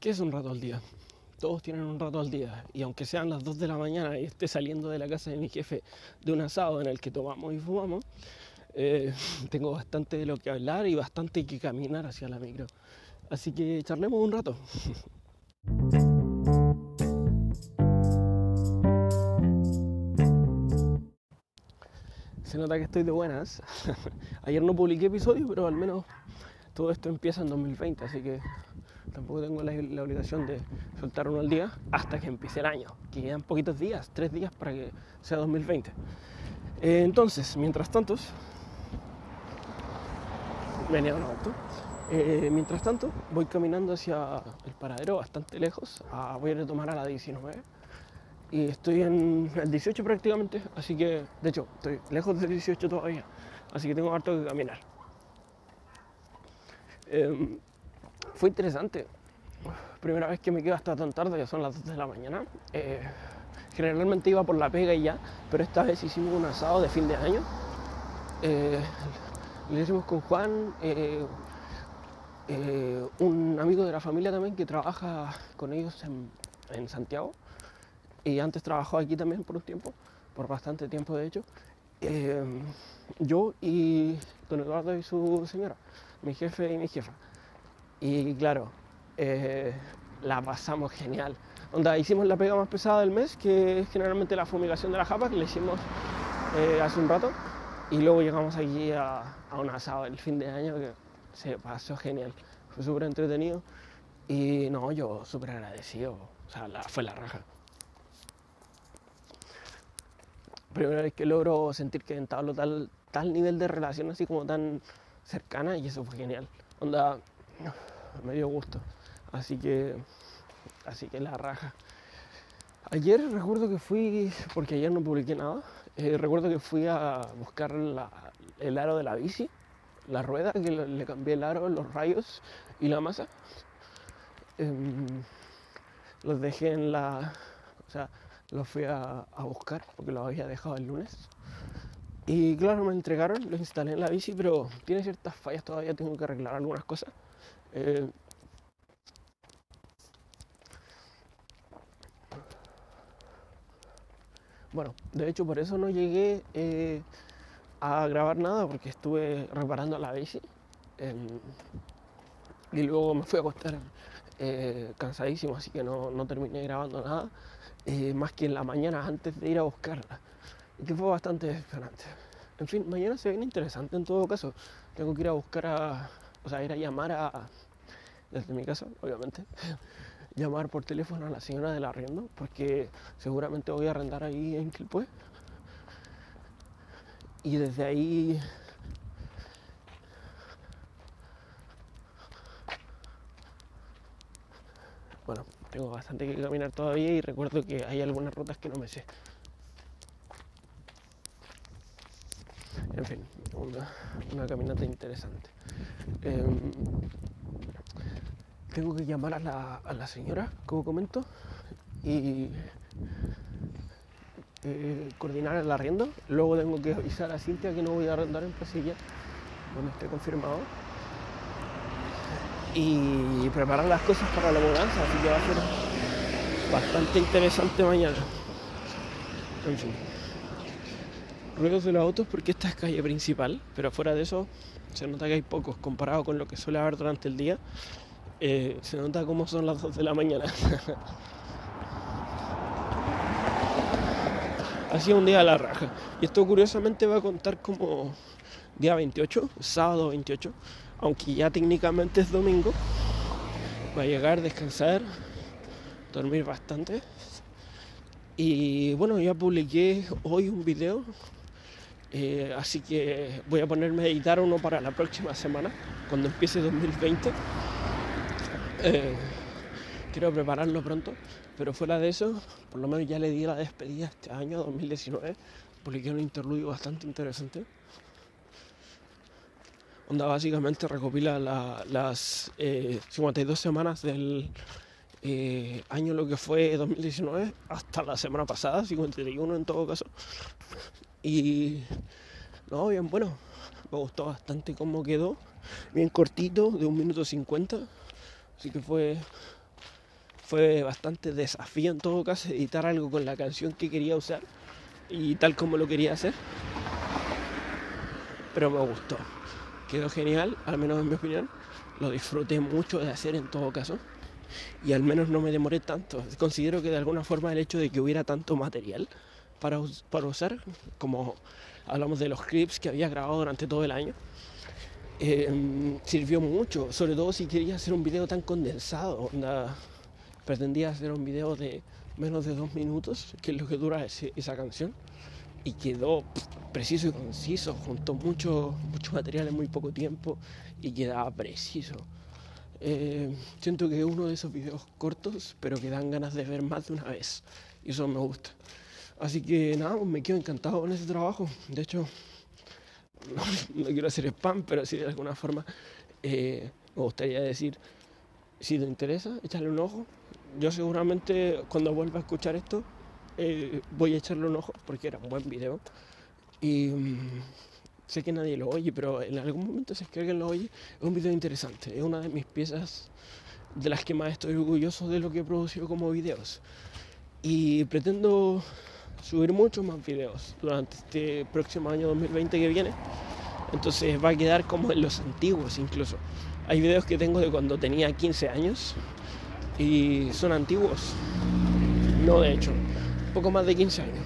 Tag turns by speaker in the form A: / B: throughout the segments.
A: ¿Qué es un rato al día? Todos tienen un rato al día y aunque sean las 2 de la mañana y esté saliendo de la casa de mi jefe de un asado en el que tomamos y fumamos, eh, tengo bastante de lo que hablar y bastante que caminar hacia la micro. Así que charlemos un rato. Se nota que estoy de buenas. Ayer no publiqué episodio, pero al menos todo esto empieza en 2020, así que tampoco tengo la, obligación de soltar uno al día hasta que empiece el año, que quedan poquitos días, tres días para que sea 2020. Eh, entonces, mientras tanto, venía un auto. Eh, mientras tanto, voy caminando hacia el paradero bastante lejos. Ah, voy a retomar a la 19 y estoy en el 18 prácticamente, así que, de hecho, estoy lejos del 18 todavía, así que tengo harto que caminar. Em, fue interesante. Primera vez que me quedo hasta tan tarde, ya son las 2 de la mañana. Eh, generalmente iba por la pega y ya, pero esta vez hicimos un asado de fin de año. Eh, lo hicimos con Juan, eh, un amigo de la familia también que trabaja con ellos en Santiago y antes trabajó aquí también por un tiempo, por bastante tiempo de hecho. Eh, yo y don Eduardo y su señora, mi jefe y mi jefa. Y claro, eh, la pasamos genial. Onda, hicimos la pega más pesada del mes, que es generalmente la fumigación de la japa, que le hicimos eh, hace un rato. Y luego llegamos aquí a, a, un asado el fin de año que se pasó genial. Fue súper entretenido. Y no, yo súper agradecido. O sea, fue la raja primera vez que logro sentir que entablo tal, tal nivel de relación así como tan cercana y eso fue genial. Onda, me dio gusto. Así que, así que la raja. Ayer recuerdo que fui, porque ayer no publiqué nada, eh, recuerdo que fui a buscar el aro de la bici, la rueda, que le, cambié el aro, los rayos y la masa. Em, los dejé en la, o sea, lo fui a, buscar porque lo había dejado el lunes. Y claro, me entregaron, lo instalé en la bici, pero tiene ciertas fallas todavía, tengo que arreglar algunas cosas. Eh, bueno, de hecho por eso no llegué eh, a grabar nada porque estuve reparando la bici. y luego me fui a acostar eh, cansadísimo, así que no, no terminé grabando nada. Más que en la mañana antes de ir a buscarla. Que fue bastante desesperante. En fin, mañana se viene interesante en todo caso. Tengo que ir a buscar a. O sea, ir a llamar a. Desde mi casa, obviamente. llamar por teléfono a la señora del arriendo. Porque seguramente voy a arrendar ahí en Quilpue. Y desde ahí. Bueno, tengo bastante que caminar todavía y recuerdo que hay algunas rutas que no me sé. En fin, una, caminata interesante. Em, tengo que llamar a la, señora, como comento, y eh, coordinar el arriendo. Luego tengo que avisar a Cintia que no voy a arrendar en Pasilla, donde esté confirmado y preparar las cosas para la mudanza, así que va a ser bastante interesante mañana. En fin. Ruidos de los autos porque esta es calle principal, pero fuera de eso se nota que hay pocos comparado con lo que suele haber durante el día. Eh, se nota cómo son las 2 de la mañana. ha sido un día a la raja. Y esto curiosamente va a contar como día 28, sábado 28, aunque ya técnicamente es domingo, va a llegar, descansar, dormir bastante. Y bueno, ya publiqué hoy un video, eh, así que voy a ponerme a editar uno para la próxima semana, cuando empiece 2020. Eh, quiero prepararlo pronto, pero fuera de eso, por lo menos ya le di la despedida este año, 2019. Publiqué un interludio bastante interesante Onda básicamente recopila las 52 eh, semanas del año lo que fue 2019 hasta la semana pasada, 51 en todo caso. Y no, bien bueno, me gustó bastante cómo quedó, bien cortito, de un minuto 50, así que fue fue bastante desafío en todo caso editar algo con la canción que quería usar y tal como lo quería hacer. Pero me gustó. Quedó genial, al menos en mi opinión. Lo disfruté mucho de hacer en todo caso. Y al menos no me demoré tanto. Considero que de alguna forma el hecho de que hubiera tanto material para, para usar, como hablamos de los clips que había grabado durante todo el año, eh, sirvió mucho, sobre todo si quería hacer un video tan condensado. pretendía hacer un video de menos de dos minutos, que es lo que dura esa canción, y quedó preciso y conciso, juntó mucho, mucho material en muy poco tiempo y quedaba preciso. Eh, siento que es uno de esos videos cortos, pero que dan ganas de ver más de una vez, y eso me gusta. Así que nada, pues me quedo encantado con ese trabajo. De hecho, no, quiero hacer spam, pero si de alguna forma eh, me gustaría decir, si te interesa, échale un ojo. Yo seguramente cuando vuelva a escuchar esto, eh, voy a echarle un ojo porque era un buen video. Y mm, sé que nadie lo oye, pero en algún momento si es que alguien lo oye, es un video interesante. Es una de mis piezas de las que más estoy orgulloso de lo que he producido como videos. Y pretendo subir muchos más videos durante este próximo año 2020 que viene. Entonces va a quedar como en los antiguos incluso. Hay videos que tengo de cuando tenía 15 años y son antiguos. No, de hecho, poco más de 15 años.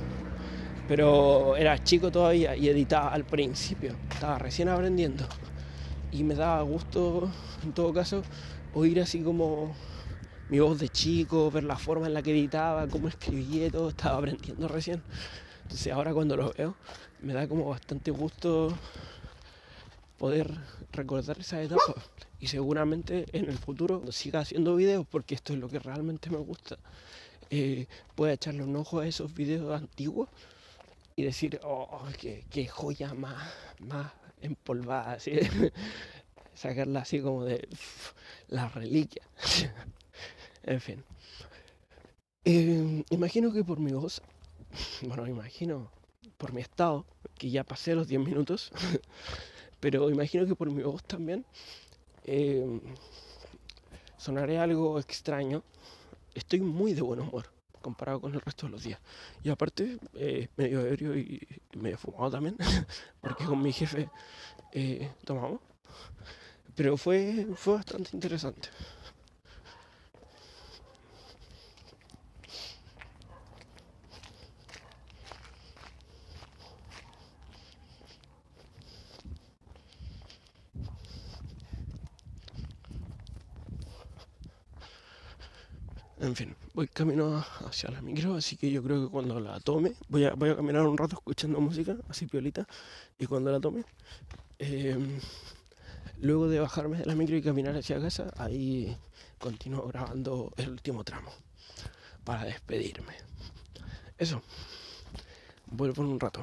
A: Pero era chico todavía y editaba al principio. Estaba recién aprendiendo. Y me daba gusto, en todo caso, oír así como mi voz de chico, ver la forma en la que editaba, cómo escribía todo, estaba aprendiendo recién. Entonces ahora cuando lo veo me da como bastante gusto poder recordar esa etapa y seguramente en el futuro siga haciendo videos porque esto es lo que realmente me gusta. Eh, pueda echarle un ojo a esos videos antiguos y decir, oh, qué, joya más, más empolvada, así. sacarla así como de la reliquia. En fin. Eh, imagino que por mi voz, bueno, imagino por mi estado, que ya pasé los 10 minutos, pero imagino que por mi voz también eh, sonaré algo extraño. Estoy muy de buen humor comparado con el resto de los días. Y aparte, eh, medio ebrio y, medio fumado también, porque con mi jefe tomamos. Pero fue, fue bastante interesante. En fin, voy camino hacia la micro, así que yo creo que cuando la tome, voy a, caminar un rato escuchando música, así piolita, y cuando la tome, em, luego de bajarme de la micro y caminar hacia casa, ahí continúo grabando el último tramo para despedirme. Eso, vuelvo en un rato.